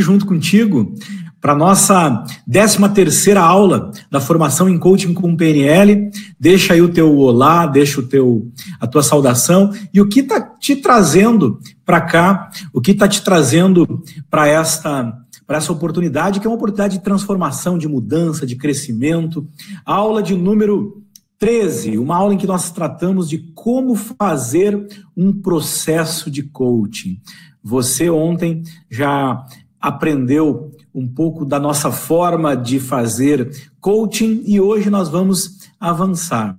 junto contigo para nossa 13 terceira aula da formação em coaching com PNL. Deixa aí o teu olá, deixa o teu a tua saudação e o que está te trazendo para cá, o que está te trazendo para esta para essa oportunidade, que é uma oportunidade de transformação, de mudança, de crescimento. Aula de número 13, uma aula em que nós tratamos de como fazer um processo de coaching. Você ontem já aprendeu um pouco da nossa forma de fazer coaching e hoje nós vamos avançar.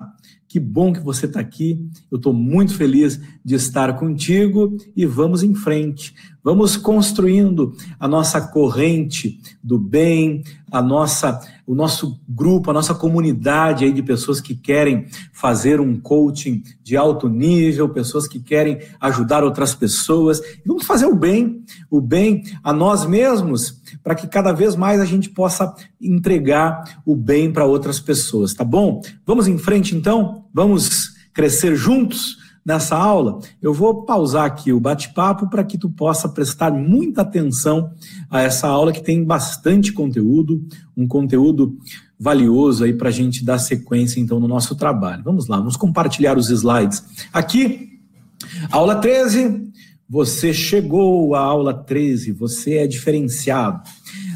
Que bom que você está aqui. Eu estou muito feliz de estar contigo e vamos em frente. Vamos construindo a nossa corrente do bem, a nossa, o nosso grupo, a nossa comunidade aí de pessoas que querem fazer um coaching de alto nível, pessoas que querem ajudar outras pessoas. vamos fazer o bem, o bem a nós mesmos, para que cada vez mais a gente possa entregar o bem para outras pessoas, tá bom? Vamos em frente então? Vamos crescer juntos? Nessa aula, eu vou pausar aqui o bate-papo para que tu possa prestar muita atenção a essa aula que tem bastante conteúdo, um conteúdo valioso aí para a gente dar sequência então no nosso trabalho. Vamos lá, vamos compartilhar os slides. Aqui, aula 13, você chegou à aula 13, você é diferenciado.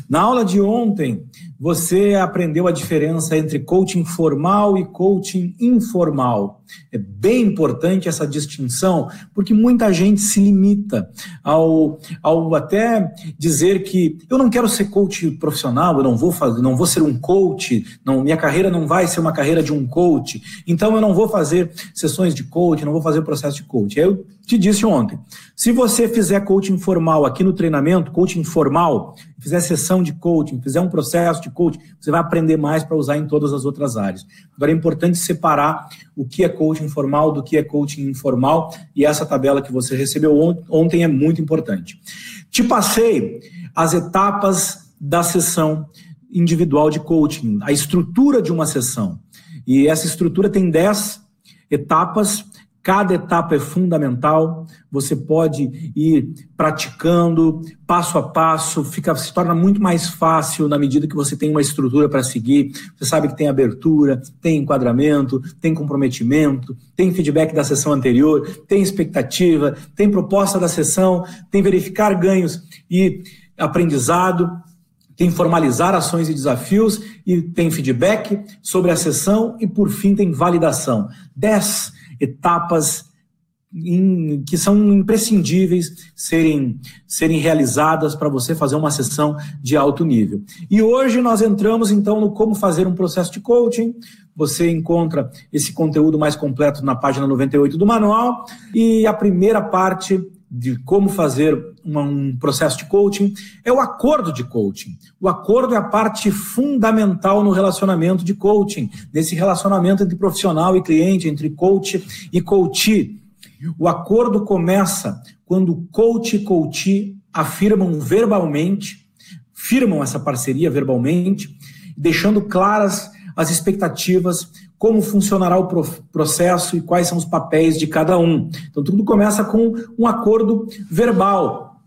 Na aula de ontem, você aprendeu a diferença entre coaching formal e coaching informal. É bem importante essa distinção, porque muita gente se limita ao, ao até dizer que eu não quero ser coach profissional, eu não vou fazer, não vou ser um coach, não, minha carreira não vai ser uma carreira de um coach, então eu não vou fazer sessões de coach, não vou fazer processo de coach. Eu te disse ontem, se você fizer coaching formal aqui no treinamento, coaching formal, fizer sessão de coaching, fizer um processo de coaching, você vai aprender mais para usar em todas as outras áreas. Agora é importante separar o que é coaching formal do que é coaching informal, e essa tabela que você recebeu ontem é muito importante. Te passei as etapas da sessão individual de coaching, a estrutura de uma sessão. E essa estrutura tem 10 etapas Cada etapa é fundamental, você pode ir praticando passo a passo, fica, se torna muito mais fácil na medida que você tem uma estrutura para seguir. Você sabe que tem abertura, tem enquadramento, tem comprometimento, tem feedback da sessão anterior, tem expectativa, tem proposta da sessão, tem verificar ganhos e aprendizado, tem formalizar ações e desafios e tem feedback sobre a sessão e, por fim, tem validação. 10 etapas em, que são imprescindíveis serem, serem realizadas para você fazer uma sessão de alto nível. E hoje nós entramos então no como fazer um processo de coaching. Você encontra esse conteúdo mais completo na página 98 do manual. E a primeira parte de como fazer um processo de coaching é o acordo de coaching. O acordo é a parte fundamental no relacionamento de coaching, nesse relacionamento entre profissional e cliente, entre coach e coachee. O acordo começa quando coach e coachee afirmam verbalmente, firmam essa parceria verbalmente, deixando claras as expectativas como funcionará o processo e quais são os papéis de cada um. Então, tudo começa com um acordo verbal,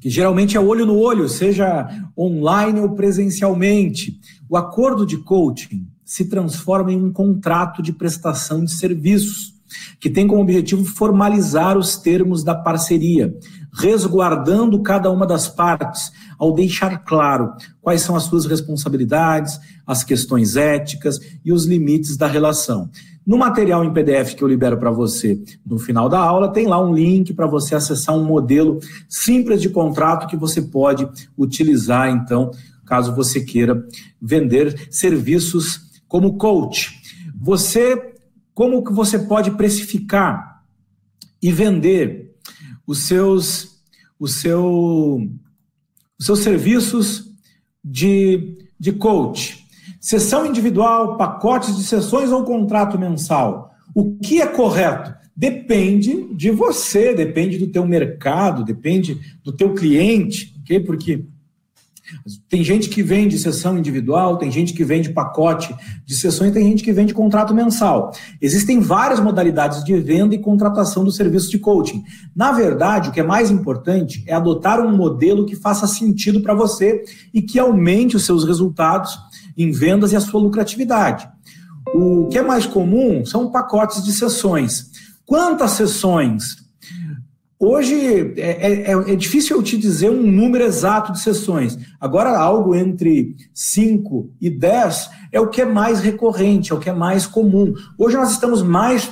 que geralmente é olho no olho, seja online ou presencialmente. O acordo de coaching se transforma em um contrato de prestação de serviços, que tem como objetivo formalizar os termos da parceria, resguardando cada uma das partes, ao deixar claro quais são as suas responsabilidades, as questões éticas e os limites da relação. No material em PDF que eu libero para você no final da aula, tem lá um link para você acessar um modelo simples de contrato que você pode utilizar, então, caso você queira vender serviços como coach. Você, como que você pode precificar e vender os seus, o seu, seus serviços de, de coach. Sessão individual, pacotes de sessões ou contrato mensal. O que é correto? Depende de você, depende do teu mercado, depende do teu cliente, ok? Porque Tem gente que vende sessão individual, tem gente que vende pacote de sessões, tem gente que vende contrato mensal. Existem várias modalidades de venda e contratação do serviço de coaching. Na verdade, o que é mais importante é adotar um modelo que faça sentido para você e que aumente os seus resultados em vendas e a sua lucratividade. O que é mais comum são pacotes de sessões. Quantas sessões Hoje é, é, é, difícil eu te dizer um número exato de sessões. Agora, algo entre 5 e 10 é o que é mais recorrente, é o que é mais comum. Hoje nós estamos mais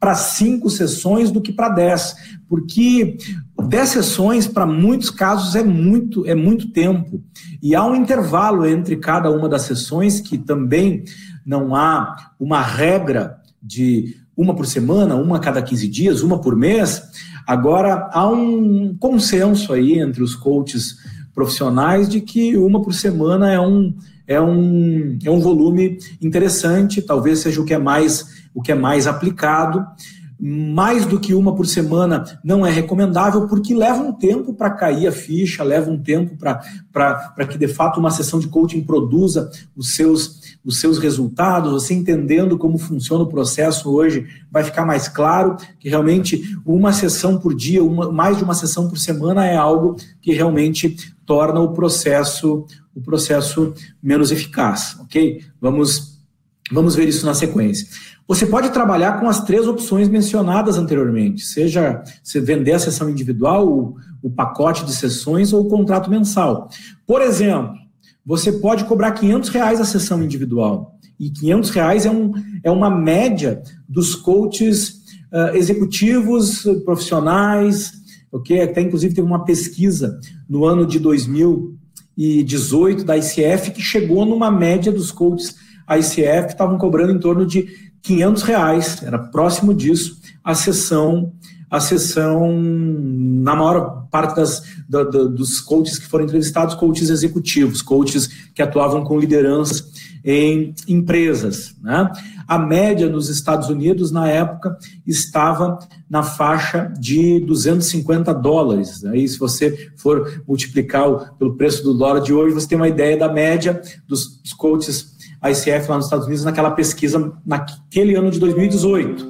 para cinco sessões do que para 10, porque 10 sessões, para muitos casos, é muito, é muito tempo. E há um intervalo entre cada uma das sessões, que também não há uma regra de uma por semana, uma a cada 15 dias, uma por mês Agora, há um consenso aí entre os coaches profissionais de que uma por semana é um, é um, é um volume interessante, talvez seja o que é mais, o que é mais aplicado. Mais do que uma por semana não é recomendável, porque leva um tempo para cair a ficha, leva um tempo para que de fato uma sessão de coaching produza os seus os seus resultados, você entendendo como funciona o processo hoje, vai ficar mais claro que realmente uma sessão por dia, uma, mais de uma sessão por semana é algo que realmente torna o processo o processo menos eficaz, ok? Vamos vamos ver isso na sequência. Você pode trabalhar com as três opções mencionadas anteriormente, seja você vender a sessão individual, o, o pacote de sessões ou o contrato mensal. Por exemplo, você pode cobrar 500 reais a sessão individual. E 500 reais é, um, é uma média dos coaches uh, executivos, profissionais, ok? Até inclusive teve uma pesquisa no ano de 2018 da ICF que chegou numa média dos coaches a ICF estavam cobrando em torno de 500 reais, era próximo disso, a sessão a sessão, na maior parte das, do, do, dos coaches que foram entrevistados, coaches executivos, coaches que atuavam com lideranças em empresas. Né? A média nos Estados Unidos, na época, estava na faixa de 250 dólares. Aí, se você for multiplicar pelo preço do dólar de hoje, você tem uma ideia da média dos coaches ICF lá nos Estados Unidos naquela pesquisa naquele ano de 2018.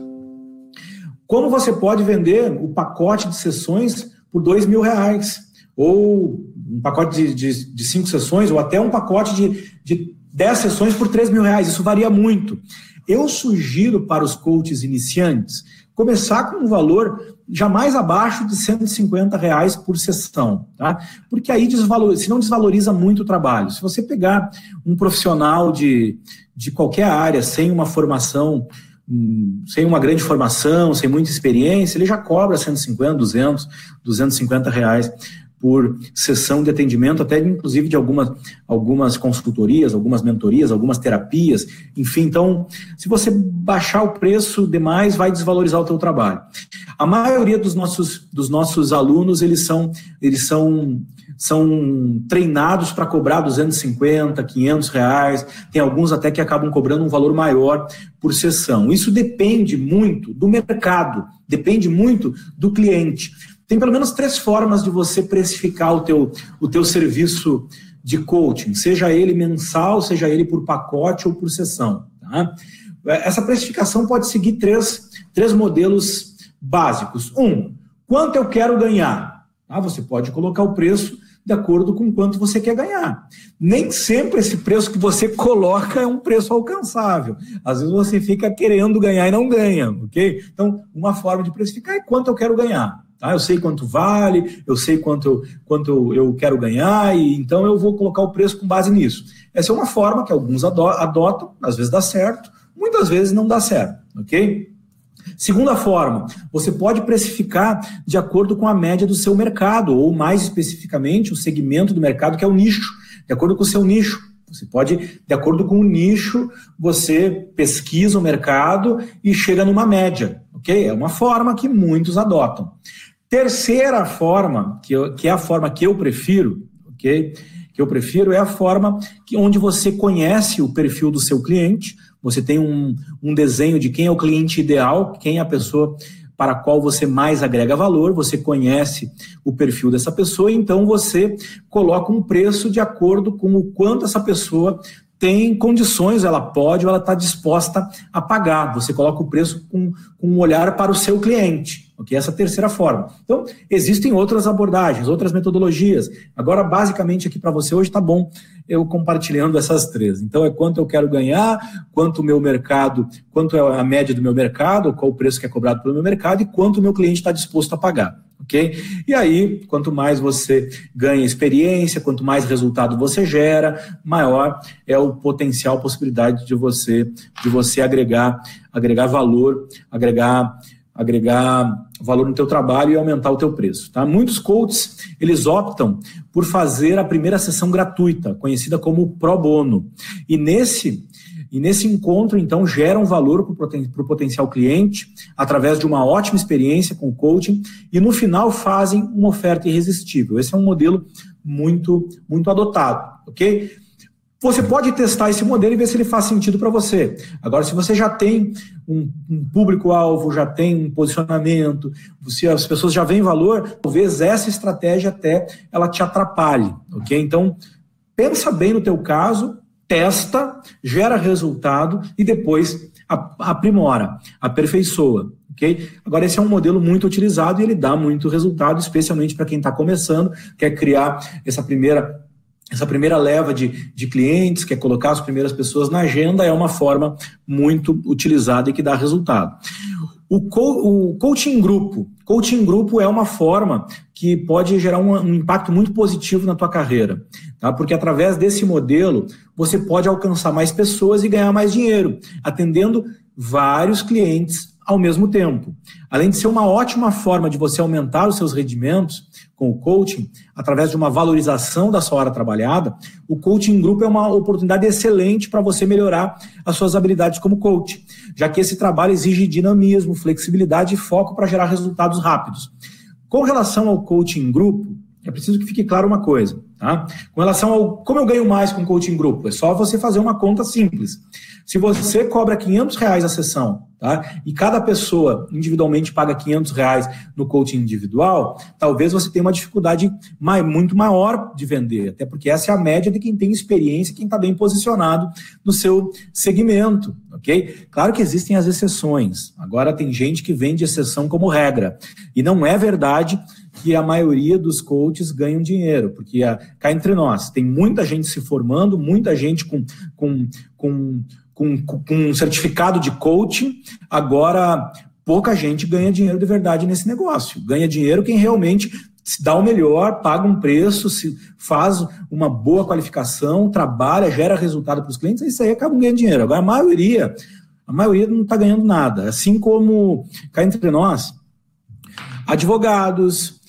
Como você pode vender o pacote de sessões por dois mil reais? Ou um pacote de, de, de, cinco sessões, ou até um pacote de, de dez sessões por três mil reais. Isso varia muito. Eu sugiro para os coaches iniciantes começar com um valor jamais abaixo de 150 reais por sessão, tá? Porque aí desvaloriza, se não desvaloriza muito o trabalho. Se você pegar um profissional de, de qualquer área sem uma formação sem uma grande formação, sem muita experiência, ele já cobra 150, 200, 250 reais por sessão de atendimento, até inclusive de algumas, algumas consultorias, algumas mentorias, algumas terapias, enfim, então, se você baixar o preço demais, vai desvalorizar o teu trabalho. A maioria dos nossos, dos nossos alunos, eles são, eles são são treinados para cobrar 250, 500 reais, tem alguns até que acabam cobrando um valor maior por sessão. Isso depende muito do mercado, depende muito do cliente. Tem pelo menos três formas de você precificar o teu, o teu serviço de coaching, seja ele mensal, seja ele por pacote ou por sessão. Tá? Essa precificação pode seguir três, três modelos básicos. Um, quanto eu quero ganhar? Ah, você pode colocar o preço de acordo com quanto você quer ganhar. Nem sempre esse preço que você coloca é um preço alcançável. Às vezes você fica querendo ganhar e não ganha, ok? Então, uma forma de precificar é quanto eu quero ganhar. Tá? Eu sei quanto vale, eu sei quanto, quanto eu quero ganhar, e então eu vou colocar o preço com base nisso. Essa é uma forma que alguns adotam, às vezes dá certo, muitas vezes não dá certo, ok? Segunda forma, você pode precificar de acordo com a média do seu mercado, ou mais especificamente, o segmento do mercado, que é o nicho, de acordo com o seu nicho. Você pode, de acordo com o nicho, você pesquisa o mercado e chega numa média, ok? É uma forma que muitos adotam. Terceira forma, que, eu, que é a forma que eu prefiro, ok? Que eu prefiro é a forma que, onde você conhece o perfil do seu cliente, você tem um, um desenho de quem é o cliente ideal, quem é a pessoa para a qual você mais agrega valor, você conhece o perfil dessa pessoa, então você coloca um preço de acordo com o quanto essa pessoa tem condições, ela pode ou ela está disposta a pagar. Você coloca o preço com, com um olhar para o seu cliente, ok? Essa é terceira forma. Então, existem outras abordagens, outras metodologias. Agora, basicamente, aqui para você hoje está bom eu compartilhando essas três. Então, é quanto eu quero ganhar, quanto o meu mercado, quanto é a média do meu mercado, qual o preço que é cobrado pelo meu mercado e quanto o meu cliente está disposto a pagar ok? E aí, quanto mais você ganha experiência, quanto mais resultado você gera, maior é o potencial, possibilidade de você de você agregar agregar valor, agregar agregar valor no teu trabalho e aumentar o teu preço, tá? Muitos coaches, eles optam por fazer a primeira sessão gratuita, conhecida como pro bono. E nesse e nesse encontro, então, gera um valor para o potencial cliente através de uma ótima experiência com o coaching e no final fazem uma oferta irresistível. Esse é um modelo muito, muito adotado, ok? Você pode testar esse modelo e ver se ele faz sentido para você. Agora, se você já tem um, um público-alvo, já tem um posicionamento, se as pessoas já veem valor, talvez essa estratégia até ela te atrapalhe, ok? Então, pensa bem no teu caso, testa, gera resultado e depois aprimora, aperfeiçoa. Okay? Agora, esse é um modelo muito utilizado e ele dá muito resultado, especialmente para quem está começando, quer criar essa primeira essa primeira leva de, de clientes, quer colocar as primeiras pessoas na agenda, é uma forma muito utilizada e que dá resultado. O, co o coaching grupo. Coaching grupo é uma forma que pode gerar um, um impacto muito positivo na tua carreira, tá? Porque através desse modelo você pode alcançar mais pessoas e ganhar mais dinheiro, atendendo vários clientes ao mesmo tempo. Além de ser uma ótima forma de você aumentar os seus rendimentos com o coaching, através de uma valorização da sua hora trabalhada, o coaching grupo é uma oportunidade excelente para você melhorar as suas habilidades como coach, já que esse trabalho exige dinamismo, flexibilidade e foco para gerar resultados rápidos. Com relação ao coaching grupo, é preciso que fique claro uma coisa, tá? Com relação ao como eu ganho mais com coaching grupo, é só você fazer uma conta simples. Se você cobra 500 reais a sessão, tá? E cada pessoa individualmente paga 500 reais no coaching individual, talvez você tenha uma dificuldade muito maior de vender, até porque essa é a média de quem tem experiência, quem está bem posicionado no seu segmento, ok? Claro que existem as exceções. Agora tem gente que vende exceção como regra e não é verdade que a maioria dos coaches ganham dinheiro, porque a, cá entre nós, tem muita gente se formando, muita gente com, com, com, com, com um certificado de coaching, agora pouca gente ganha dinheiro de verdade nesse negócio. Ganha dinheiro quem realmente se dá o melhor, paga um preço, se faz uma boa qualificação, trabalha, gera resultado para os clientes, isso aí acaba ganhando dinheiro. Agora, a maioria, a maioria não está ganhando nada. Assim como cá entre nós, advogados,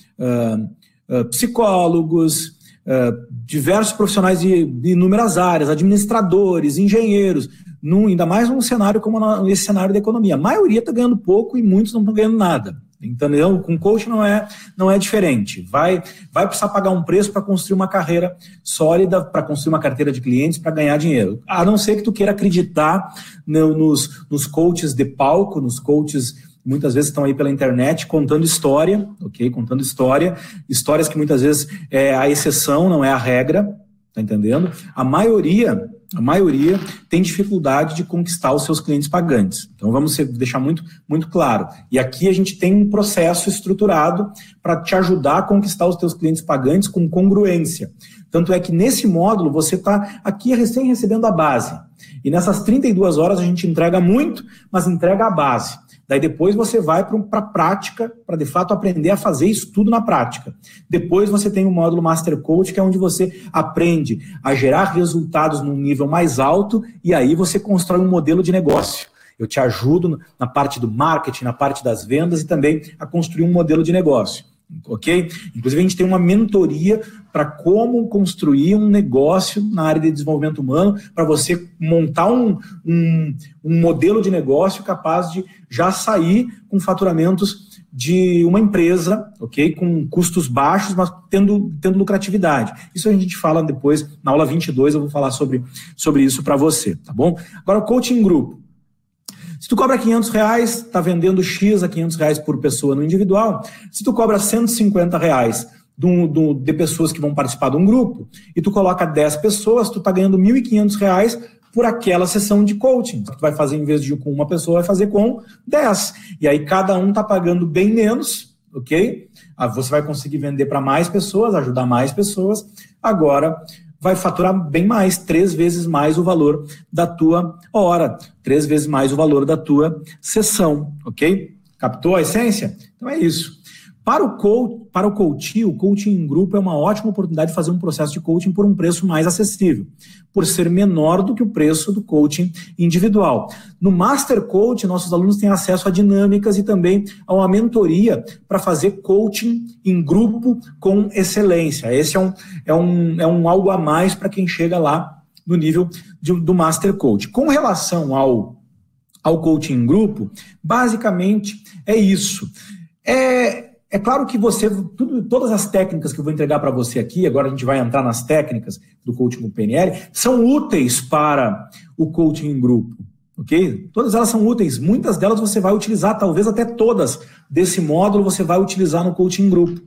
psicólogos, uh, diversos profissionais de, de, inúmeras áreas, administradores, engenheiros, num, ainda mais num cenário como esse cenário da economia. A maioria está ganhando pouco e muitos não estão ganhando nada. Entendeu? Com coach não é, não é diferente. Vai, vai precisar pagar um preço para construir uma carreira sólida, para construir uma carteira de clientes, para ganhar dinheiro. A não ser que tu queira acreditar no, nos, nos coaches de palco, nos coaches muitas vezes estão aí pela internet contando história, ok? Contando história, histórias que muitas vezes é a exceção, não é a regra, tá entendendo? A maioria, a maioria tem dificuldade de conquistar os seus clientes pagantes. Então vamos deixar muito, muito claro. E aqui a gente tem um processo estruturado para te ajudar a conquistar os teus clientes pagantes com congruência. Tanto é que nesse módulo você está aqui recém recebendo a base. E nessas 32 horas a gente entrega muito, mas entrega a base. Daí depois você vai para a prática, para de fato aprender a fazer isso tudo na prática. Depois você tem o módulo Master Coach, que é onde você aprende a gerar resultados num nível mais alto e aí você constrói um modelo de negócio. Eu te ajudo na parte do marketing, na parte das vendas e também a construir um modelo de negócio ok? Inclusive, a gente tem uma mentoria para como construir um negócio na área de desenvolvimento humano, para você montar um, um, um, modelo de negócio capaz de já sair com faturamentos de uma empresa, ok? Com custos baixos, mas tendo, tendo lucratividade. Isso a gente fala depois, na aula 22, eu vou falar sobre, sobre isso para você, tá bom? Agora, coaching grupo. Se tu cobra 500 reais, está vendendo X a 500 reais por pessoa no individual. Se tu cobra 150 reais do, do, de pessoas que vão participar de um grupo, e tu coloca 10 pessoas, tu está ganhando 1.500 reais por aquela sessão de coaching. Tu vai fazer, em vez de com uma pessoa, vai fazer com 10. E aí cada um está pagando bem menos, ok? Ah, você vai conseguir vender para mais pessoas, ajudar mais pessoas. Agora vai faturar bem mais, três vezes mais o valor da tua hora, três vezes mais o valor da tua sessão, ok? Captou a essência? Então é isso. Para o, coach, para o coaching, o coaching em grupo é uma ótima oportunidade de fazer um processo de coaching por um preço mais acessível, por ser menor do que o preço do coaching individual. No Master Coach, nossos alunos têm acesso a dinâmicas e também a uma mentoria para fazer coaching em grupo com excelência. Esse é um, é um, é um algo a mais para quem chega lá no nível de, do Master Coach. Com relação ao, ao coaching em grupo, basicamente é isso. É, é claro que você, tudo, todas as técnicas que eu vou entregar para você aqui, agora a gente vai entrar nas técnicas do coaching PNL, são úteis para o coaching em grupo, ok? Todas elas são úteis, muitas delas você vai utilizar, talvez até todas desse módulo você vai utilizar no coaching em grupo.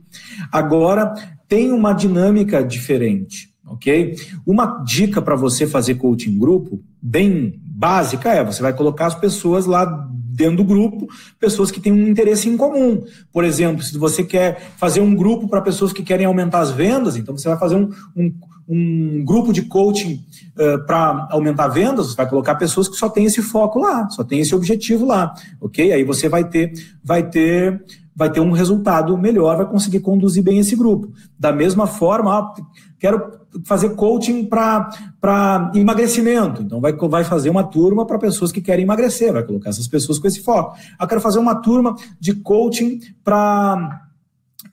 Agora, tem uma dinâmica diferente, ok? Uma dica para você fazer coaching em grupo, bem básica, é você vai colocar as pessoas lá dentro do grupo, pessoas que têm um interesse em comum. Por exemplo, se você quer fazer um grupo para pessoas que querem aumentar as vendas, então você vai fazer um, um, um grupo de coaching uh, para aumentar vendas, você vai colocar pessoas que só têm esse foco lá, só tem esse objetivo lá, ok? Aí você vai ter, vai ter vai ter um resultado melhor, vai conseguir conduzir bem esse grupo. Da mesma forma, ah, quero fazer coaching para emagrecimento. Então, vai, vai fazer uma turma para pessoas que querem emagrecer, vai colocar essas pessoas com esse foco. Ah, quero fazer uma turma de coaching para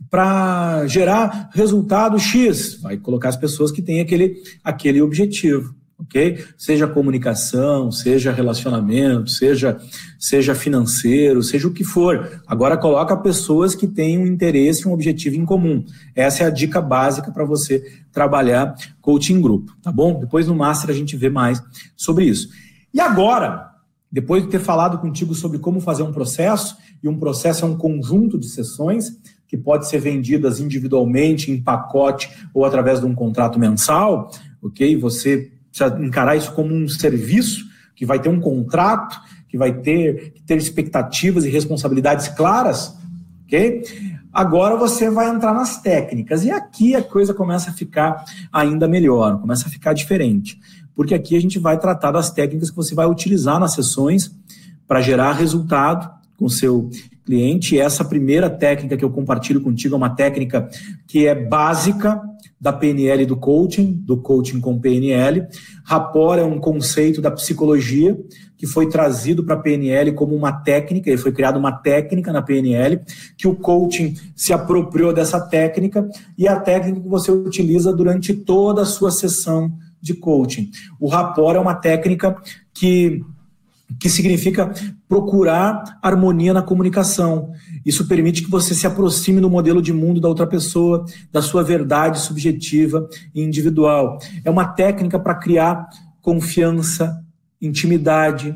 para gerar resultado X, vai colocar as pessoas que têm aquele, aquele objetivo ok? Seja comunicação, seja relacionamento, seja, seja financeiro, seja o que for. Agora coloca pessoas que têm um interesse, um objetivo em comum. Essa é a dica básica para você trabalhar coaching grupo, tá bom? Depois no Master a gente vê mais sobre isso. E agora, depois de ter falado contigo sobre como fazer um processo, e um processo é um conjunto de sessões que pode ser vendidas individualmente, em pacote ou através de um contrato mensal, ok? Você precisa encarar isso como um serviço que vai ter um contrato, que vai ter, que ter expectativas e responsabilidades claras, ok? Agora você vai entrar nas técnicas e aqui a coisa começa a ficar ainda melhor, começa a ficar diferente, porque aqui a gente vai tratar das técnicas que você vai utilizar nas sessões para gerar resultado com seu cliente. Essa primeira técnica que eu compartilho contigo é uma técnica que é básica da PNL do coaching, do coaching com PNL. Rapport é um conceito da psicologia que foi trazido para a PNL como uma técnica, e foi criada uma técnica na PNL, que o coaching se apropriou dessa técnica e é a técnica que você utiliza durante toda a sua sessão de coaching. O rapport é uma técnica que que significa procurar harmonia na comunicação. Isso permite que você se aproxime do modelo de mundo da outra pessoa, da sua verdade subjetiva e individual. É uma técnica para criar confiança, intimidade,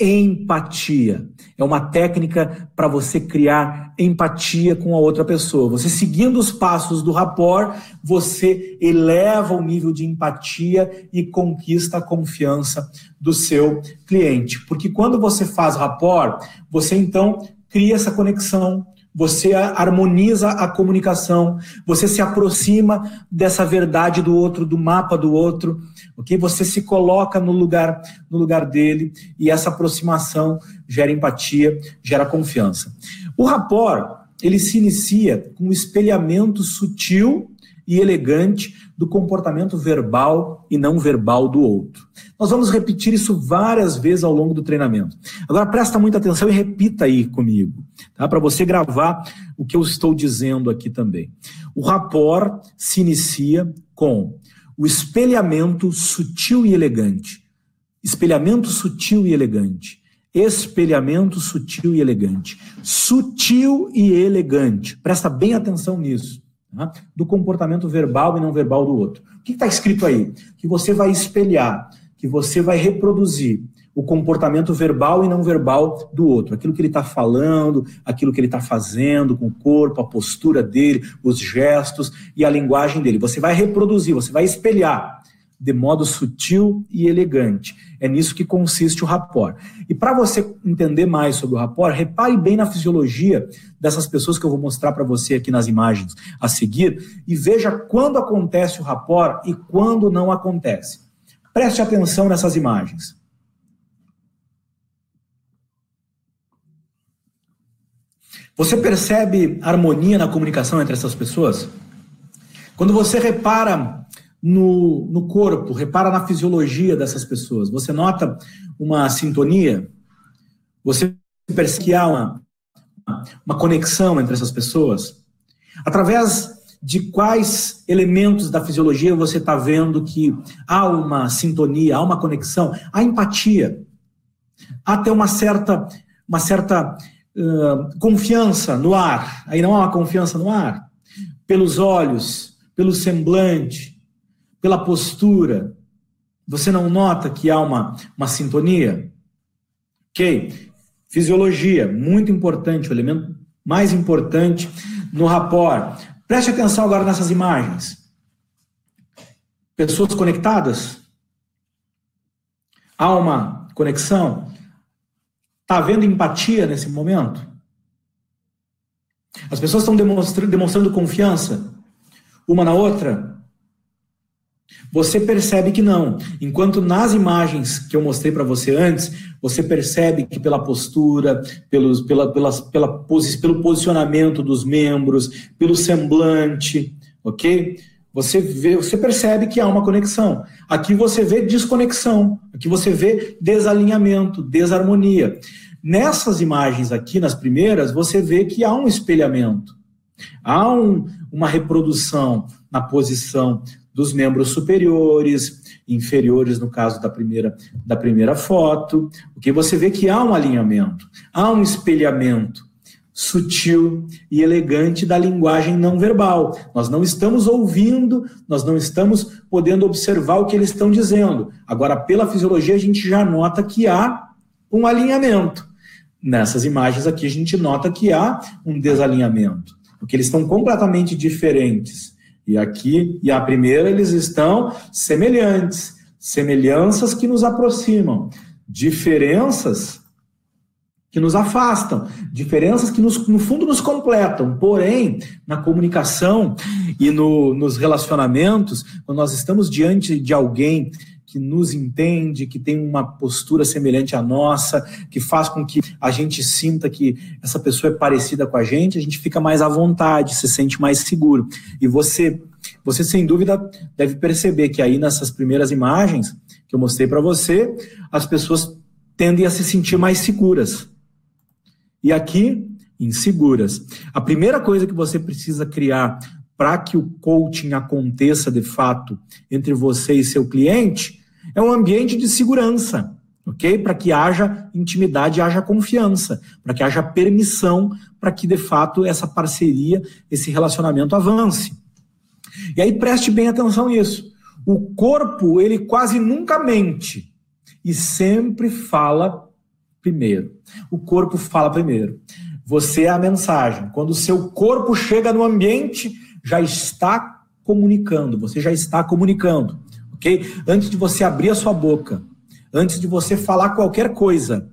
empatia. É uma técnica para você criar empatia com a outra pessoa. Você seguindo os passos do rapport, você eleva o nível de empatia e conquista a confiança do seu cliente. Porque quando você faz rapport, você então cria essa conexão, você harmoniza a comunicação, você se aproxima dessa verdade do outro, do mapa do outro, ok? Você se coloca no lugar, no lugar dele e essa aproximação gera empatia, gera confiança. O rapport, ele se inicia com um espelhamento sutil e elegante do comportamento verbal e não verbal do outro. Nós vamos repetir isso várias vezes ao longo do treinamento. Agora presta muita atenção e repita aí comigo, tá? Para você gravar o que eu estou dizendo aqui também. O rapport se inicia com o espelhamento sutil e elegante. Espelhamento sutil e elegante. Espelhamento sutil e elegante. Sutil e elegante. Presta bem atenção nisso tá? do comportamento verbal e não verbal do outro. O que está escrito aí? Que você vai espelhar, que você vai reproduzir o comportamento verbal e não verbal do outro, aquilo que ele está falando, aquilo que ele está fazendo com o corpo, a postura dele, os gestos e a linguagem dele. Você vai reproduzir, você vai espelhar de modo sutil e elegante. É nisso que consiste o rapport. E para você entender mais sobre o rapport, repare bem na fisiologia dessas pessoas que eu vou mostrar para você aqui nas imagens a seguir e veja quando acontece o rapport e quando não acontece. Preste atenção nessas imagens. Você percebe harmonia na comunicação entre essas pessoas? Quando você repara no, no corpo, repara na fisiologia dessas pessoas, você nota uma sintonia? Você percebe que há uma, uma conexão entre essas pessoas? Através de quais elementos da fisiologia você está vendo que há uma sintonia, há uma conexão, há empatia, há até uma certa, uma certa uh, confiança no ar. Aí não há uma confiança no ar? Pelos olhos, pelo semblante, pela postura. Você não nota que há uma, uma sintonia? Ok. Fisiologia, muito importante, o elemento mais importante no rapport. Preste atenção agora nessas imagens. Pessoas conectadas? Há uma conexão? Está havendo empatia nesse momento? As pessoas estão demonstrando, demonstrando confiança uma na outra? Você percebe que não. Enquanto nas imagens que eu mostrei para você antes, você percebe que pela postura, pelos, pela, pelas, pela posi pelo posicionamento dos membros, pelo semblante, ok? Você vê, você percebe que há uma conexão. Aqui você vê desconexão, aqui você vê desalinhamento, desarmonia. Nessas imagens aqui, nas primeiras, você vê que há um espelhamento, há um, uma reprodução na posição dos membros superiores, inferiores no caso da primeira, da primeira foto, o que você vê que há um alinhamento, há um espelhamento sutil e elegante da linguagem não verbal. Nós não estamos ouvindo, nós não estamos podendo observar o que eles estão dizendo. Agora, pela fisiologia, a gente já nota que há um alinhamento. Nessas imagens aqui, a gente nota que há um desalinhamento, porque eles estão completamente diferentes. E aqui, e a primeira, eles estão semelhantes, semelhanças que nos aproximam, diferenças que nos afastam, diferenças que nos, no fundo nos completam. Porém, na comunicação e no, nos relacionamentos, quando nós estamos diante de alguém que nos entende, que tem uma postura semelhante à nossa, que faz com que a gente sinta que essa pessoa é parecida com a gente, a gente fica mais à vontade, se sente mais seguro. E você, você sem dúvida deve perceber que aí nessas primeiras imagens que eu mostrei para você, as pessoas tendem a se sentir mais seguras. E aqui, inseguras. A primeira coisa que você precisa criar para que o coaching aconteça de fato entre você e seu cliente é um ambiente de segurança, ok? Para que haja intimidade, haja confiança, para que haja permissão, para que de fato essa parceria, esse relacionamento avance. E aí preste bem atenção nisso. O corpo, ele quase nunca mente e sempre fala primeiro. O corpo fala primeiro. Você é a mensagem. Quando o seu corpo chega no ambiente, já está comunicando, você já está comunicando ok? Antes de você abrir a sua boca, antes de você falar qualquer coisa,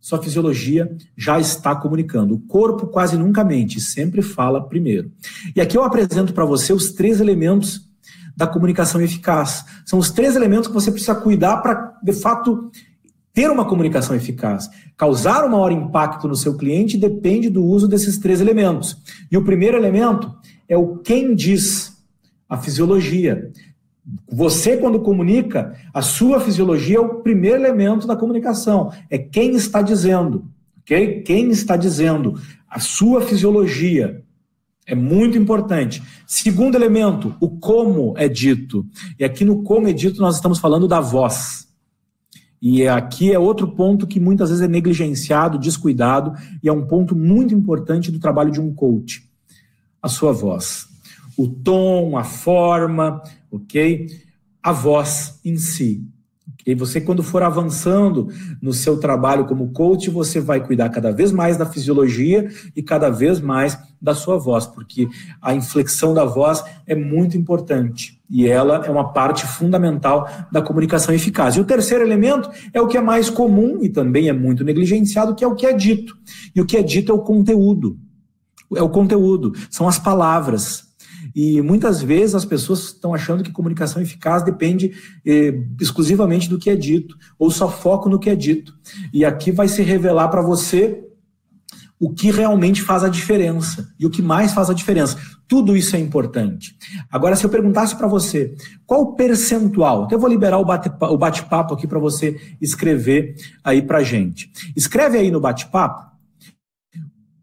sua fisiologia já está comunicando. O corpo quase nunca mente, sempre fala primeiro. E aqui eu apresento para você os três elementos da comunicação eficaz. São os três elementos que você precisa cuidar para, de fato, ter uma comunicação eficaz. Causar o maior impacto no seu cliente depende do uso desses três elementos. E o primeiro elemento é o quem diz, a fisiologia. Você, quando comunica, a sua fisiologia é o primeiro elemento da comunicação. É quem está dizendo. ok? Quem está dizendo. A sua fisiologia. É muito importante. Segundo elemento, o como é dito. E aqui no como é dito, nós estamos falando da voz. E aqui é outro ponto que muitas vezes é negligenciado, descuidado, e é um ponto muito importante do trabalho de um coach. A sua voz. O tom, a forma, ok? A voz em si. E você, quando for avançando no seu trabalho como coach, você vai cuidar cada vez mais da fisiologia e cada vez mais da sua voz, porque a inflexão da voz é muito importante e ela é uma parte fundamental da comunicação eficaz. E o terceiro elemento é o que é mais comum e também é muito negligenciado, que é o que é dito. E o que é dito é o conteúdo. É o conteúdo, são as palavras. E muitas vezes as pessoas estão achando que comunicação eficaz depende eh, exclusivamente do que é dito, ou só foco no que é dito. E aqui vai se revelar para você o que realmente faz a diferença e o que mais faz a diferença. Tudo isso é importante. Agora, se eu perguntasse para você qual o percentual, então eu vou liberar o bate-papo bate aqui para você escrever aí para gente. Escreve aí no bate-papo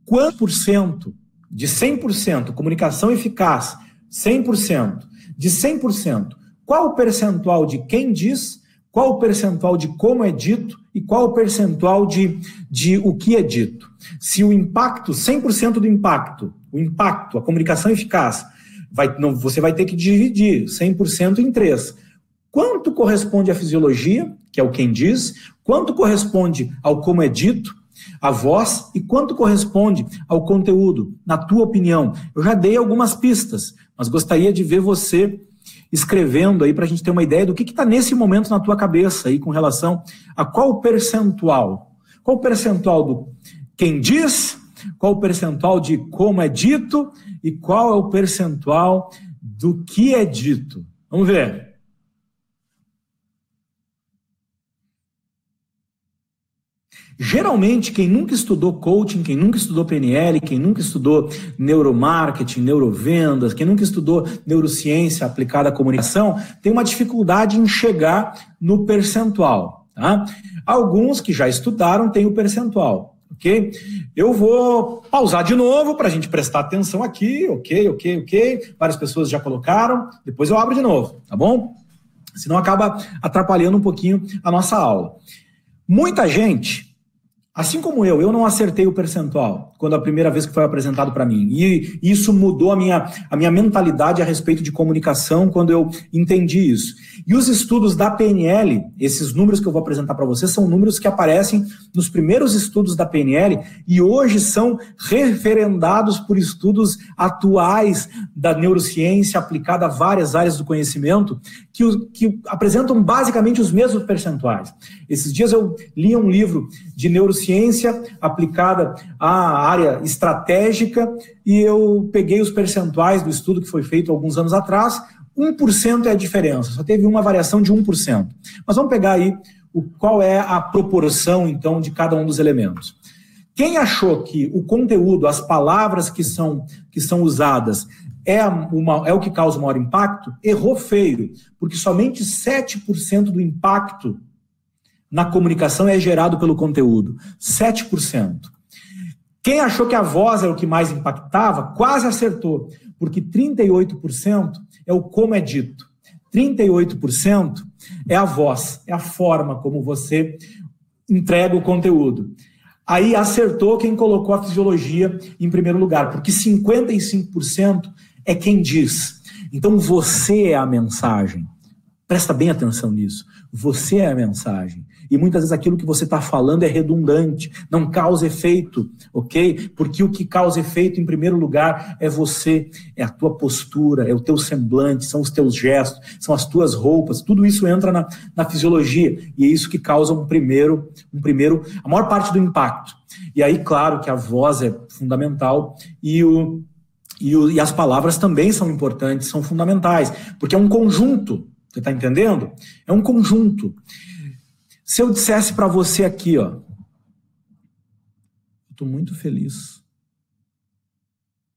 quanto por cento de 100%, comunicação eficaz, 100%, de 100%, qual o percentual de quem diz, qual o percentual de como é dito e qual o percentual de, de o que é dito. Se o impacto, 100% do impacto, o impacto, a comunicação eficaz, vai, não, você vai ter que dividir 100% em três. Quanto corresponde à fisiologia, que é o quem diz, quanto corresponde ao como é dito, a voz e quanto corresponde ao conteúdo, na tua opinião. Eu já dei algumas pistas, mas gostaria de ver você escrevendo aí para a gente ter uma ideia do que está nesse momento na tua cabeça aí com relação a qual percentual. Qual percentual do quem diz, qual o percentual de como é dito e qual é o percentual do que é dito. Vamos ver. Geralmente, quem nunca estudou coaching, quem nunca estudou PNL, quem nunca estudou neuromarketing, neurovendas, quem nunca estudou neurociência aplicada à comunicação, tem uma dificuldade em chegar no percentual. Tá? Alguns que já estudaram têm o percentual. Ok? Eu vou pausar de novo para a gente prestar atenção aqui. Ok, ok, ok. Várias pessoas já colocaram. Depois eu abro de novo, tá bom? Senão acaba atrapalhando um pouquinho a nossa aula. Muita gente Assim como eu, eu não acertei o percentual quando a primeira vez que foi apresentado para mim. E isso mudou a minha, a minha mentalidade a respeito de comunicação quando eu entendi isso. E os estudos da PNL, esses números que eu vou apresentar para vocês, são números que aparecem nos primeiros estudos da PNL e hoje são referendados por estudos atuais da neurociência aplicada a várias áreas do conhecimento que, que apresentam basicamente os mesmos percentuais. Esses dias eu li um livro de neurociência aplicada à área estratégica e eu peguei os percentuais do estudo que foi feito alguns anos atrás. 1% é a diferença, só teve uma variação de 1%. Mas vamos pegar aí o, qual é a proporção, então, de cada um dos elementos. Quem achou que o conteúdo, as palavras que são, que são usadas, é, uma, é o que causa o maior impacto, errou feio, porque somente 7% do impacto na comunicação é gerado pelo conteúdo. 7%. Quem achou que a voz era o que mais impactava, quase acertou, porque 38% é o como é dito. 38% é a voz, é a forma como você entrega o conteúdo. Aí acertou quem colocou a fisiologia em primeiro lugar, porque 55% é quem diz. Então você é a mensagem. Presta bem atenção nisso. Você é a mensagem. E muitas vezes aquilo que você está falando é redundante, não causa efeito, ok? Porque o que causa efeito, em primeiro lugar, é você, é a tua postura, é o teu semblante, são os teus gestos, são as tuas roupas, tudo isso entra na, na fisiologia. E é isso que causa um primeiro, um primeiro, a maior parte do impacto. E aí, claro que a voz é fundamental e o, e, o, e as palavras também são importantes, são fundamentais, porque é um conjunto. Você está entendendo? É um conjunto. Se eu dissesse para você aqui, ó, estou muito feliz.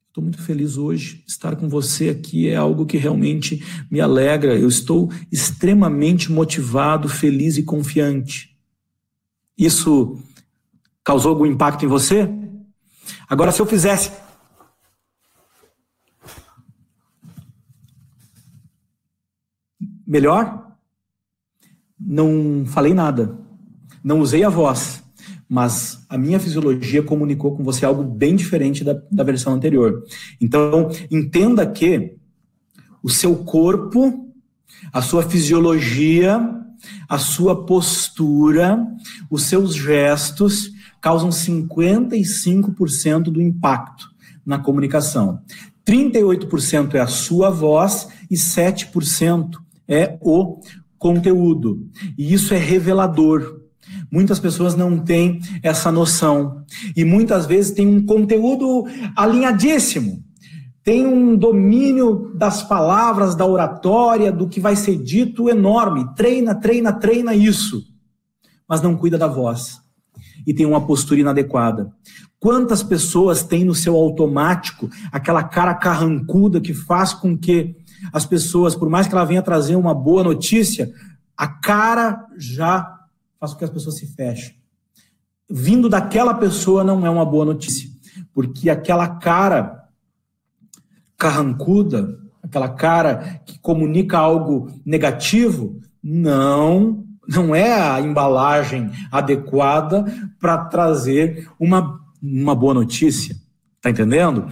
Estou muito feliz hoje. Estar com você aqui é algo que realmente me alegra. Eu estou extremamente motivado, feliz e confiante. Isso causou algum impacto em você? Agora, se eu fizesse. Melhor? Não falei nada, não usei a voz, mas a minha fisiologia comunicou com você algo bem diferente da, da versão anterior. Então, entenda que o seu corpo, a sua fisiologia, a sua postura, os seus gestos causam 55% do impacto na comunicação. 38% é a sua voz e 7% é o conteúdo. E isso é revelador. Muitas pessoas não têm essa noção. E muitas vezes tem um conteúdo alinhadíssimo. Tem um domínio das palavras, da oratória, do que vai ser dito enorme. Treina, treina, treina isso. Mas não cuida da voz. E tem uma postura inadequada. Quantas pessoas têm no seu automático aquela cara carrancuda que faz com que as pessoas, por mais que ela venha trazer uma boa notícia, a cara já faz com que as pessoas se fechem. Vindo daquela pessoa não é uma boa notícia, porque aquela cara carrancuda, aquela cara que comunica algo negativo, não não é a embalagem adequada para trazer uma uma boa notícia. Tá entendendo?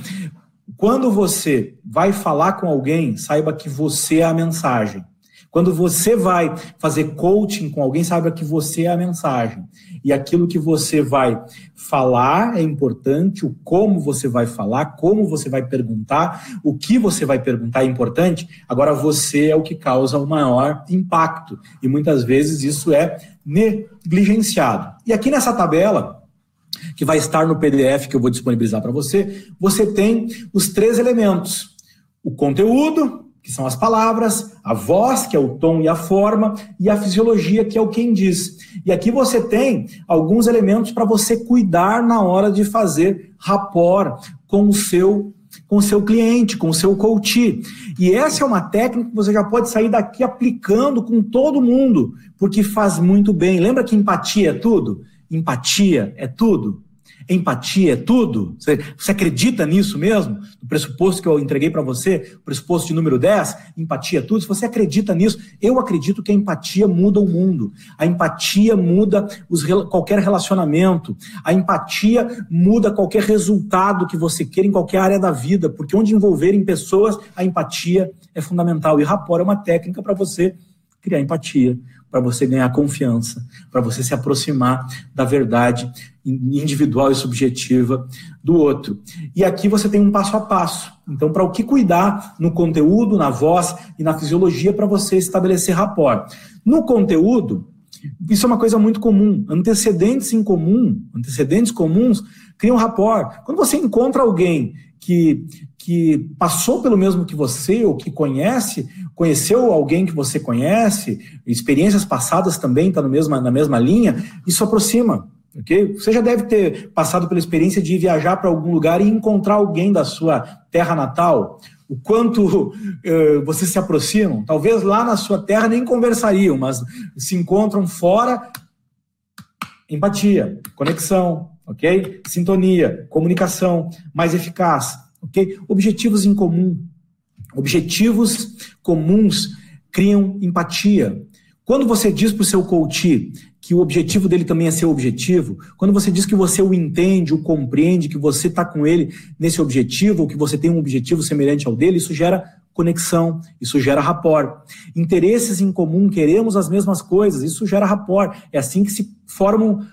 Quando você vai falar com alguém, saiba que você é a mensagem. Quando você vai fazer coaching com alguém, saiba que você é a mensagem. E aquilo que você vai falar é importante, o como você vai falar, como você vai perguntar, o que você vai perguntar é importante. Agora você é o que causa o maior impacto. E muitas vezes isso é negligenciado. E aqui nessa tabela, que vai estar no PDF que eu vou disponibilizar para você, você tem os três elementos: o conteúdo, que são as palavras, a voz, que é o tom e a forma, e a fisiologia, que é o quem diz. E aqui você tem alguns elementos para você cuidar na hora de fazer rapport com o seu com o seu cliente, com o seu coach. E essa é uma técnica que você já pode sair daqui aplicando com todo mundo, porque faz muito bem. Lembra que empatia é tudo? Empatia é tudo. Empatia é tudo. Você, você acredita nisso mesmo? No pressuposto que eu entreguei para você, o pressuposto de número 10, empatia é tudo. Se você acredita nisso, eu acredito que a empatia muda o mundo. A empatia muda os, qualquer relacionamento. A empatia muda qualquer resultado que você queira em qualquer área da vida, porque onde envolverem pessoas, a empatia é fundamental. E rapor é uma técnica para você criar empatia, para você ganhar confiança, para você se aproximar da verdade individual e subjetiva do outro. E aqui você tem um passo a passo. Então, para o que cuidar no conteúdo, na voz e na fisiologia para você estabelecer rapport. No conteúdo, isso é uma coisa muito comum. Antecedentes em comum, antecedentes comuns criam rapport. Quando você encontra alguém que, que passou pelo mesmo que você, ou que conhece, conheceu alguém que você conhece, experiências passadas também está na mesma linha, isso aproxima. Okay? Você já deve ter passado pela experiência de viajar para algum lugar e encontrar alguém da sua terra natal. O quanto uh, vocês se aproximam. Talvez lá na sua terra nem conversariam, mas se encontram fora. Empatia, conexão, ok? Sintonia, comunicação mais eficaz, ok? Objetivos em comum. Objetivos comuns criam empatia. Quando você diz para o seu coach que o objetivo dele também é seu objetivo, quando você diz que você o entende, o compreende, que você está com ele nesse objetivo, ou que você tem um objetivo semelhante ao dele, isso gera conexão, isso gera rapport. Interesses em comum, queremos as mesmas coisas, isso gera rapport. É assim que se formam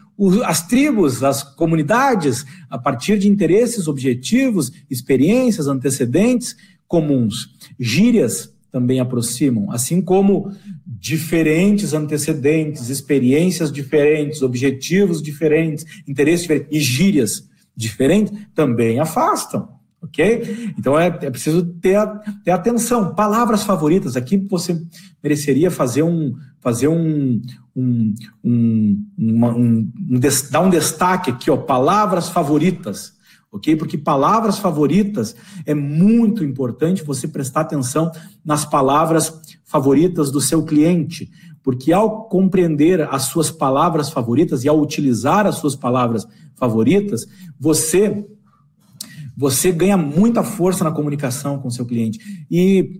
as tribos, as comunidades, a partir de interesses, objetivos, experiências, antecedentes comuns. Gírias também aproximam, assim como diferentes antecedentes, experiências diferentes, objetivos diferentes, interesses diferentes e gírias diferentes também afastam. Ok? Então é, é preciso ter, ter atenção. Palavras favoritas. Aqui você mereceria fazer um. Fazer um, um, um, uma, um, um dar um destaque aqui, ó, palavras favoritas ok? Porque palavras favoritas é muito importante você prestar atenção nas palavras favoritas do seu cliente, porque ao compreender as suas palavras favoritas e ao utilizar as suas palavras favoritas, você você ganha muita força na comunicação com o seu cliente. E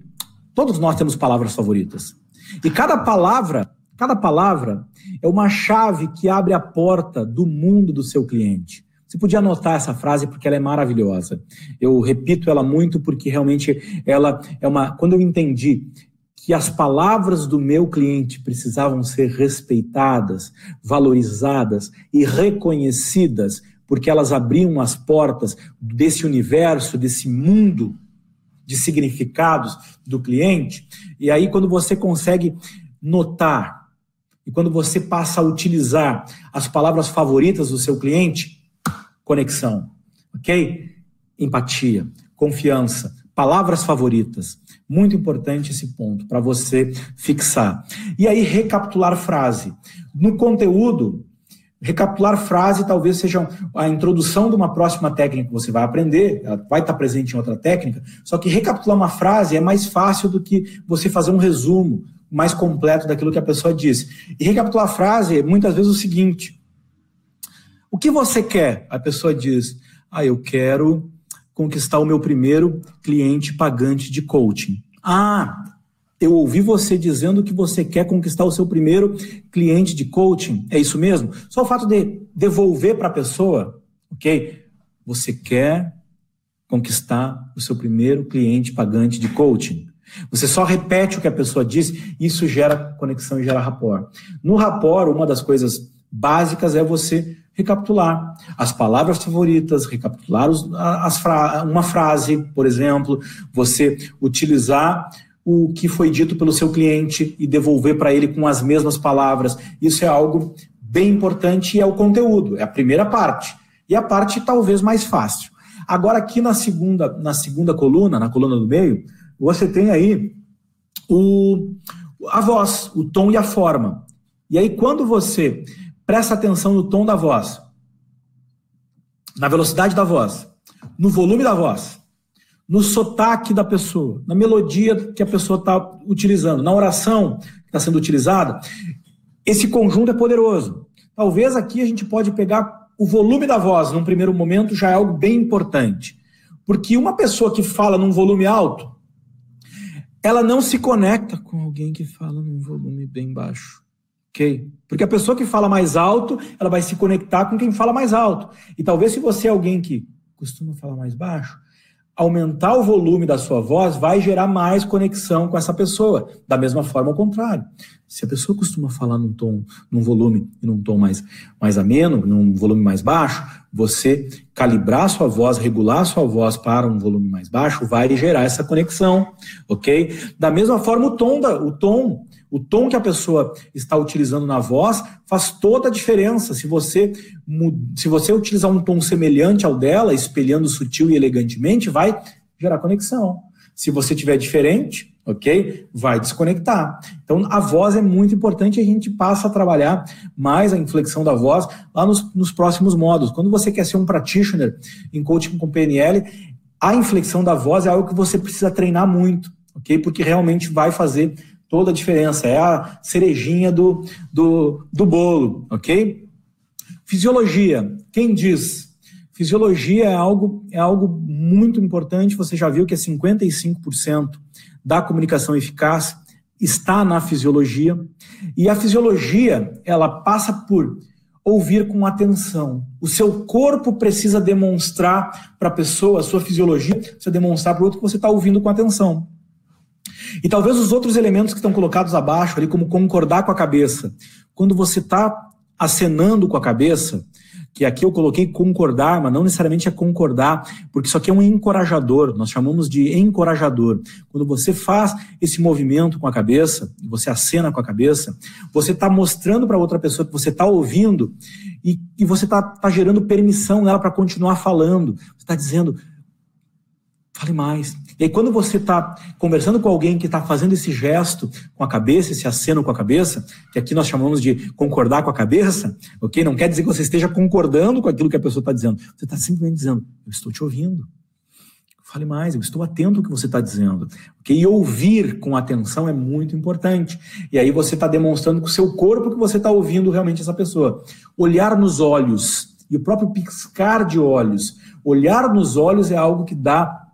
todos nós temos palavras favoritas. E cada palavra, cada palavra é uma chave que abre a porta do mundo do seu cliente. Você podia anotar essa frase porque ela é maravilhosa. Eu repito ela muito porque realmente ela é uma. Quando eu entendi que as palavras do meu cliente precisavam ser respeitadas, valorizadas e reconhecidas, porque elas abriam as portas desse universo, desse mundo de significados do cliente. E aí, quando você consegue notar e quando você passa a utilizar as palavras favoritas do seu cliente, conexão, ok? Empatia, confiança, palavras favoritas. Muito importante esse ponto para você fixar. E aí, recapitular frase. No conteúdo, recapitular frase talvez seja a introdução de uma próxima técnica que você vai aprender, ela vai estar presente em outra técnica, só que recapitular uma frase é mais fácil do que você fazer um resumo mais completo daquilo que a pessoa disse. E recapitular a frase é muitas vezes o seguinte: O que você quer? A pessoa diz: Ah, eu quero conquistar o meu primeiro cliente pagante de coaching. Ah, eu ouvi você dizendo que você quer conquistar o seu primeiro cliente de coaching. É isso mesmo? Só o fato de devolver para a pessoa, ok? Você quer conquistar o seu primeiro cliente pagante de coaching. Você só repete o que a pessoa diz, isso gera conexão e gera rapport. No rapport, uma das coisas básicas é você recapitular as palavras favoritas, recapitular os, as uma frase, por exemplo, você utilizar o que foi dito pelo seu cliente e devolver para ele com as mesmas palavras. Isso é algo bem importante e é o conteúdo, é a primeira parte. E a parte talvez mais fácil. Agora aqui na segunda, na segunda coluna, na coluna do meio, você tem aí o, a voz, o tom e a forma. E aí, quando você presta atenção no tom da voz, na velocidade da voz, no volume da voz, no sotaque da pessoa, na melodia que a pessoa está utilizando, na oração que está sendo utilizada, esse conjunto é poderoso. Talvez aqui a gente pode pegar o volume da voz, num primeiro momento, já é algo bem importante. Porque uma pessoa que fala num volume alto, ela não se conecta com alguém que fala num volume bem baixo. Ok? Porque a pessoa que fala mais alto, ela vai se conectar com quem fala mais alto. E talvez se você é alguém que costuma falar mais baixo, aumentar o volume da sua voz vai gerar mais conexão com essa pessoa. Da mesma forma, ao contrário. Se a pessoa costuma falar num tom, num volume e num tom mais, mais ameno, num volume mais baixo, você calibrar sua voz, regular sua voz para um volume mais baixo, vai gerar essa conexão, ok? Da mesma forma, o tom, da, o tom o tom que a pessoa está utilizando na voz faz toda a diferença. Se você, se você utilizar um tom semelhante ao dela, espelhando sutil e elegantemente, vai gerar conexão. Se você tiver diferente, ok? Vai desconectar. Então, a voz é muito importante e a gente passa a trabalhar mais a inflexão da voz lá nos, nos próximos modos. Quando você quer ser um practitioner em coaching com PNL, a inflexão da voz é algo que você precisa treinar muito, ok? Porque realmente vai fazer toda a diferença. É a cerejinha do, do, do bolo, ok? Fisiologia. Quem diz? Fisiologia é algo, é algo muito importante. Você já viu que é 55% da comunicação eficaz está na fisiologia. E a fisiologia, ela passa por ouvir com atenção. O seu corpo precisa demonstrar para a pessoa, a sua fisiologia precisa demonstrar para o outro que você está ouvindo com atenção. E talvez os outros elementos que estão colocados abaixo, ali, como concordar com a cabeça. Quando você está acenando com a cabeça, que aqui eu coloquei concordar, mas não necessariamente é concordar, porque isso aqui é um encorajador, nós chamamos de encorajador. Quando você faz esse movimento com a cabeça, você acena com a cabeça, você está mostrando para outra pessoa que você está ouvindo e, e você está tá gerando permissão nela para continuar falando. Você está dizendo, fale mais, e aí, quando você está conversando com alguém que está fazendo esse gesto com a cabeça, esse aceno com a cabeça, que aqui nós chamamos de concordar com a cabeça, ok? Não quer dizer que você esteja concordando com aquilo que a pessoa está dizendo. Você está simplesmente dizendo, eu estou te ouvindo. Fale mais, eu estou atento ao que você está dizendo. Okay? E ouvir com atenção é muito importante. E aí você está demonstrando com o seu corpo que você está ouvindo realmente essa pessoa. Olhar nos olhos e o próprio piscar de olhos. Olhar nos olhos é algo que dá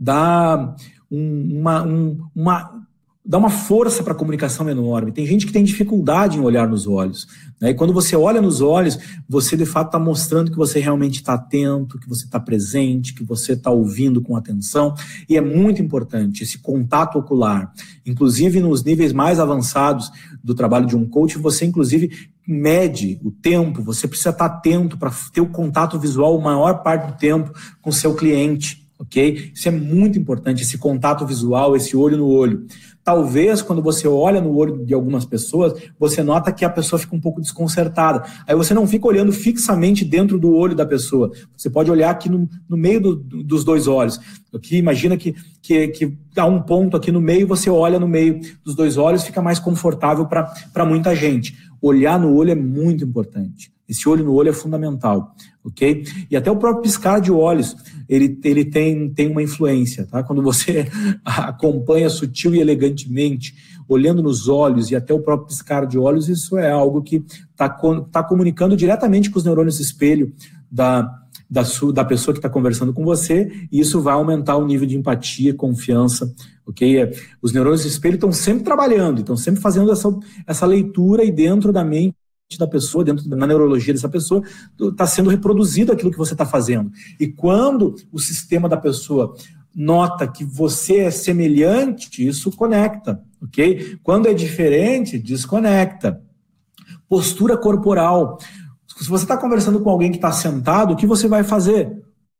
dá um, uma, um, uma, dá uma força para a comunicação enorme. Tem gente que tem dificuldade em olhar nos olhos. Né? E quando você olha nos olhos, você de fato está mostrando que você realmente está atento, que você está presente, que você está ouvindo com atenção. E é muito importante esse contato ocular. Inclusive, nos níveis mais avançados do trabalho de um coach, você, inclusive, mede o tempo, você precisa estar tá atento para ter o contato visual a maior parte do tempo com seu cliente ok? Isso é muito importante, esse contato visual, esse olho no olho. Talvez quando você olha no olho de algumas pessoas, você nota que a pessoa fica um pouco desconcertada. Aí você não fica olhando fixamente dentro do olho da pessoa. Você pode olhar aqui no, no meio do, dos dois olhos. Aqui, imagina que, que, que há um ponto aqui no meio, você olha no meio dos dois olhos, fica mais confortável para muita gente. Olhar no olho é muito importante. Esse olho no olho é fundamental, ok? E até o próprio piscar de olhos, ele, ele tem, tem uma influência, tá? Quando você acompanha sutil e elegantemente, olhando nos olhos e até o próprio piscar de olhos, isso é algo que está tá comunicando diretamente com os neurônios espelho da, da, sua, da pessoa que está conversando com você, e isso vai aumentar o nível de empatia, confiança, ok? É, os neurônios espelho estão sempre trabalhando, estão sempre fazendo essa, essa leitura e dentro da mente da pessoa, dentro da neurologia dessa pessoa, está sendo reproduzido aquilo que você está fazendo. E quando o sistema da pessoa nota que você é semelhante, isso conecta, ok? Quando é diferente, desconecta. Postura corporal. Se você está conversando com alguém que está sentado, o que você vai fazer?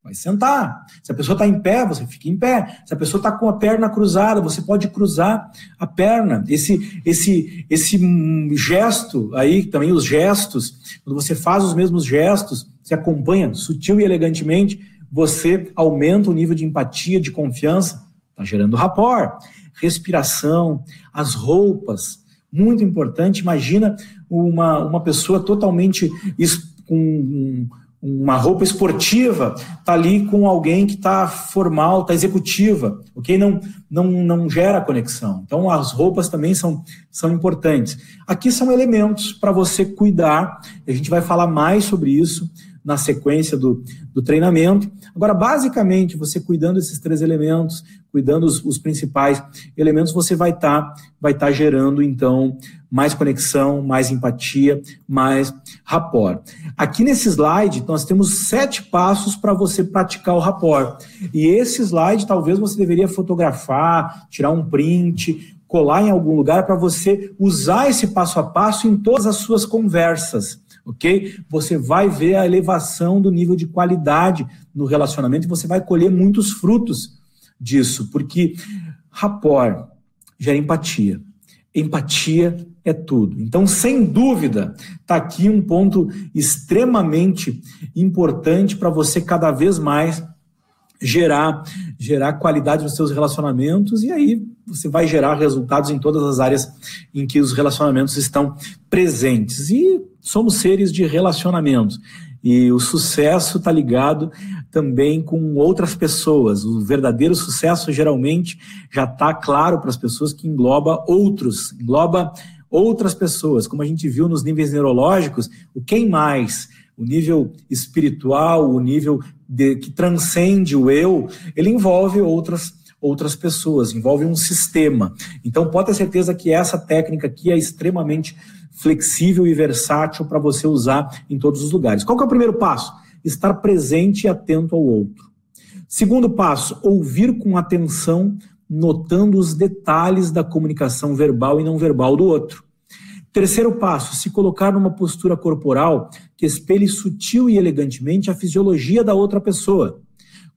Vai sentar. Se a pessoa está em pé, você fica em pé. Se a pessoa está com a perna cruzada, você pode cruzar a perna. Esse, esse, esse gesto aí, também os gestos, quando você faz os mesmos gestos, se acompanha sutil e elegantemente, você aumenta o nível de empatia, de confiança, está gerando rapport. Respiração, as roupas, muito importante. Imagina uma, uma pessoa totalmente com uma roupa esportiva, tá ali com alguém que está formal, está executiva, ok? Não, não, não gera conexão. Então, as roupas também são, são importantes. Aqui são elementos para você cuidar, a gente vai falar mais sobre isso na sequência do, do treinamento. Agora, basicamente, você cuidando desses três elementos, cuidando os, os principais elementos, você vai estar tá, vai tá gerando, então, mais conexão, mais empatia, mais rapport. Aqui nesse slide, nós temos sete passos para você praticar o rapport. E esse slide, talvez você deveria fotografar, tirar um print, colar em algum lugar para você usar esse passo a passo em todas as suas conversas ok? Você vai ver a elevação do nível de qualidade no relacionamento e você vai colher muitos frutos disso, porque rapport gera empatia. Empatia é tudo. Então, sem dúvida, está aqui um ponto extremamente importante para você cada vez mais gerar, gerar qualidade nos seus relacionamentos e aí você vai gerar resultados em todas as áreas em que os relacionamentos estão presentes. E somos seres de relacionamentos. E o sucesso está ligado também com outras pessoas. O verdadeiro sucesso geralmente já está claro para as pessoas que engloba outros, engloba outras pessoas. Como a gente viu nos níveis neurológicos, o quem mais, o nível espiritual, o nível de, que transcende o eu, ele envolve outras outras pessoas, envolve um sistema. Então pode ter certeza que essa técnica aqui é extremamente flexível e versátil para você usar em todos os lugares. Qual que é o primeiro passo? Estar presente e atento ao outro. Segundo passo, ouvir com atenção, notando os detalhes da comunicação verbal e não verbal do outro. Terceiro passo, se colocar numa postura corporal que espelhe sutil e elegantemente a fisiologia da outra pessoa.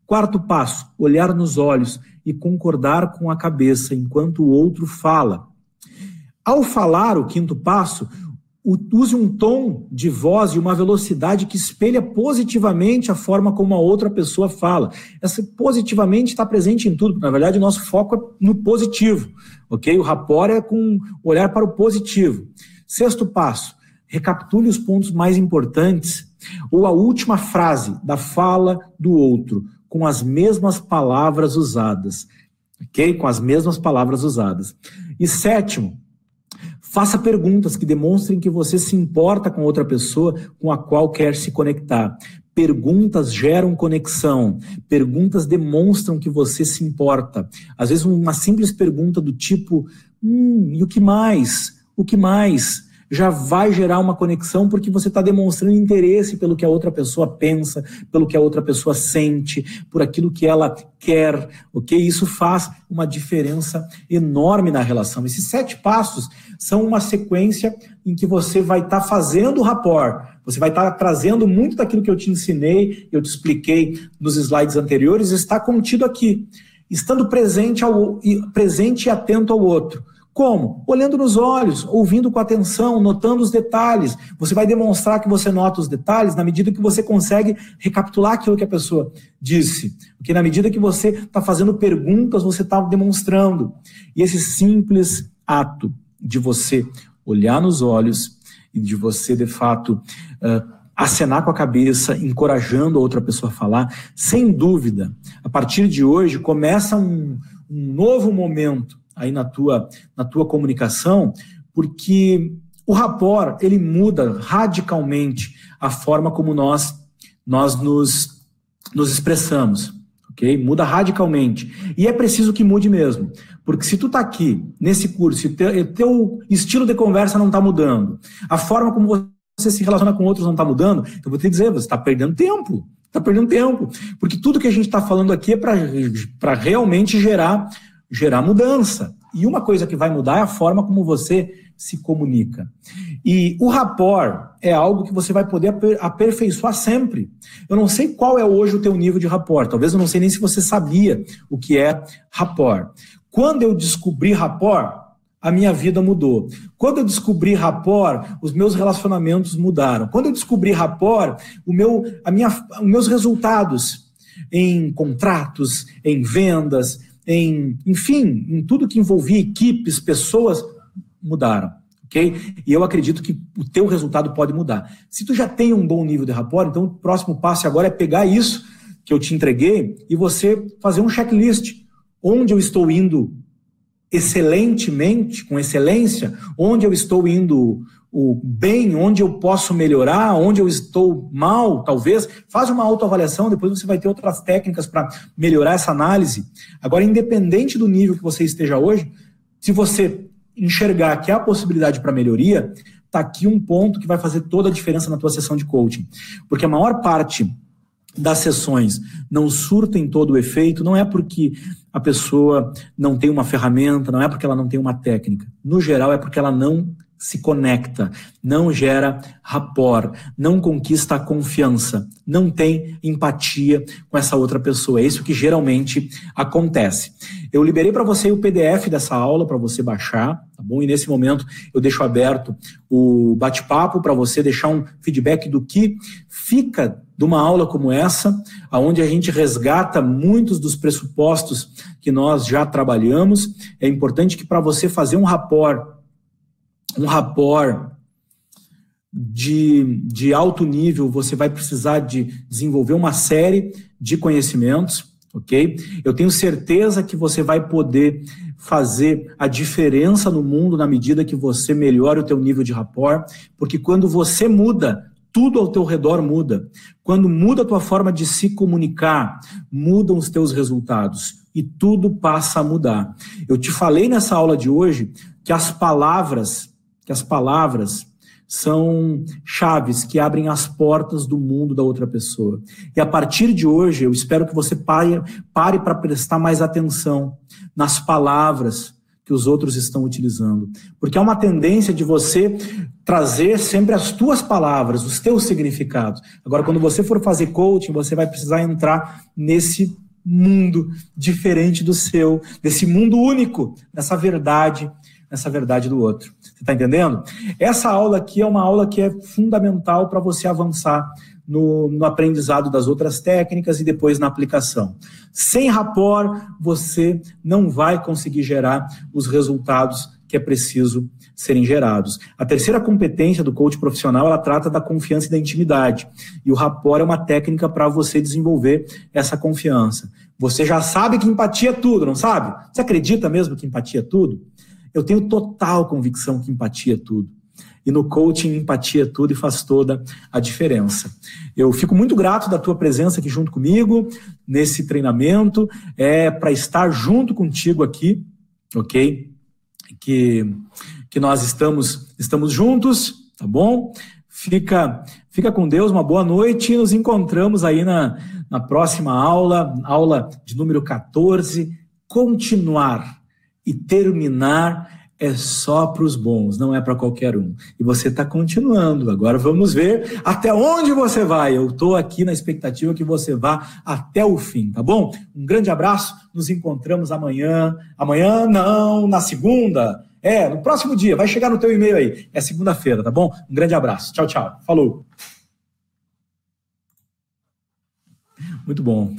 Quarto passo, olhar nos olhos e concordar com a cabeça enquanto o outro fala. Ao falar o quinto passo, use um tom de voz e uma velocidade que espelha positivamente a forma como a outra pessoa fala. Essa positivamente está presente em tudo, na verdade, o nosso foco é no positivo, ok? O rapport é com olhar para o positivo. Sexto passo, recapitule os pontos mais importantes ou a última frase da fala do outro com as mesmas palavras usadas, ok? Com as mesmas palavras usadas. E sétimo, Faça perguntas que demonstrem que você se importa com outra pessoa com a qual quer se conectar. Perguntas geram conexão. Perguntas demonstram que você se importa. Às vezes, uma simples pergunta do tipo: Hum, e o que mais? O que mais? já vai gerar uma conexão porque você está demonstrando interesse pelo que a outra pessoa pensa, pelo que a outra pessoa sente, por aquilo que ela quer, ok? Isso faz uma diferença enorme na relação. Esses sete passos são uma sequência em que você vai estar tá fazendo o rapport, você vai estar tá trazendo muito daquilo que eu te ensinei, eu te expliquei nos slides anteriores, está contido aqui, estando presente, ao, presente e atento ao outro. Como? Olhando nos olhos, ouvindo com atenção, notando os detalhes. Você vai demonstrar que você nota os detalhes na medida que você consegue recapitular aquilo que a pessoa disse. Porque na medida que você está fazendo perguntas, você está demonstrando. E esse simples ato de você olhar nos olhos e de você, de fato, uh, acenar com a cabeça, encorajando a outra pessoa a falar, sem dúvida, a partir de hoje começa um, um novo momento aí na tua, na tua comunicação, porque o rapport, ele muda radicalmente a forma como nós, nós nos, nos expressamos, ok? Muda radicalmente. E é preciso que mude mesmo, porque se tu tá aqui, nesse curso, e teu, teu estilo de conversa não está mudando, a forma como você se relaciona com outros não está mudando, então eu vou te dizer, você está perdendo tempo. Está perdendo tempo. Porque tudo que a gente está falando aqui é para realmente gerar gerar mudança. E uma coisa que vai mudar é a forma como você se comunica. E o rapport é algo que você vai poder aperfeiçoar sempre. Eu não sei qual é hoje o teu nível de rapport. Talvez eu não sei nem se você sabia o que é rapport. Quando eu descobri rapport, a minha vida mudou. Quando eu descobri rapport, os meus relacionamentos mudaram. Quando eu descobri rapport, o meu, a minha, os meus resultados em contratos, em vendas, em, enfim, em tudo que envolvia equipes, pessoas, mudaram. ok? E eu acredito que o teu resultado pode mudar. Se tu já tem um bom nível de rapport, então o próximo passo agora é pegar isso que eu te entreguei e você fazer um checklist. Onde eu estou indo excelentemente, com excelência, onde eu estou indo o bem, onde eu posso melhorar, onde eu estou mal, talvez. Faz uma autoavaliação, depois você vai ter outras técnicas para melhorar essa análise. Agora, independente do nível que você esteja hoje, se você enxergar que há possibilidade para melhoria, está aqui um ponto que vai fazer toda a diferença na tua sessão de coaching. Porque a maior parte das sessões não surtem todo o efeito, não é porque a pessoa não tem uma ferramenta, não é porque ela não tem uma técnica. No geral, é porque ela não se conecta, não gera rapport, não conquista a confiança, não tem empatia com essa outra pessoa. É isso que geralmente acontece. Eu liberei para você o PDF dessa aula para você baixar, tá bom? E nesse momento eu deixo aberto o bate-papo para você deixar um feedback do que fica de uma aula como essa, aonde a gente resgata muitos dos pressupostos que nós já trabalhamos. É importante que para você fazer um rapport um rapport de, de alto nível, você vai precisar de desenvolver uma série de conhecimentos, ok? Eu tenho certeza que você vai poder fazer a diferença no mundo na medida que você melhora o teu nível de rapport, porque quando você muda, tudo ao teu redor muda. Quando muda a tua forma de se comunicar, mudam os teus resultados e tudo passa a mudar. Eu te falei nessa aula de hoje que as palavras que as palavras são chaves que abrem as portas do mundo da outra pessoa. E a partir de hoje, eu espero que você pare para prestar mais atenção nas palavras que os outros estão utilizando. Porque há uma tendência de você trazer sempre as tuas palavras, os teus significados. Agora, quando você for fazer coaching, você vai precisar entrar nesse mundo diferente do seu, desse mundo único, dessa verdade nessa verdade do outro. Você está entendendo? Essa aula aqui é uma aula que é fundamental para você avançar no, no, aprendizado das outras técnicas e depois na aplicação. Sem rapport, você não vai conseguir gerar os resultados que é preciso serem gerados. A terceira competência do coach profissional, ela trata da confiança e da intimidade. E o rapport é uma técnica para você desenvolver essa confiança. Você já sabe que empatia é tudo, não sabe? Você acredita mesmo que empatia é tudo? Eu tenho total convicção que empatia é tudo. E no coaching, empatia é tudo e faz toda a diferença. Eu fico muito grato da tua presença aqui junto comigo, nesse treinamento, é para estar junto contigo aqui, ok? que, que nós estamos, estamos juntos, tá bom? Fica, fica com Deus, uma boa noite e nos encontramos aí na, na próxima aula, aula de número 14. Continuar e terminar é só para os bons, não é para qualquer um. E você está continuando. Agora vamos ver até onde você vai. Eu estou aqui na expectativa que você vá até o fim, tá bom? Um grande abraço. Nos encontramos amanhã. Amanhã não, na segunda. É, no próximo dia. Vai chegar no teu e-mail aí. É segunda-feira, tá bom? Um grande abraço. Tchau, tchau. Falou. Muito bom.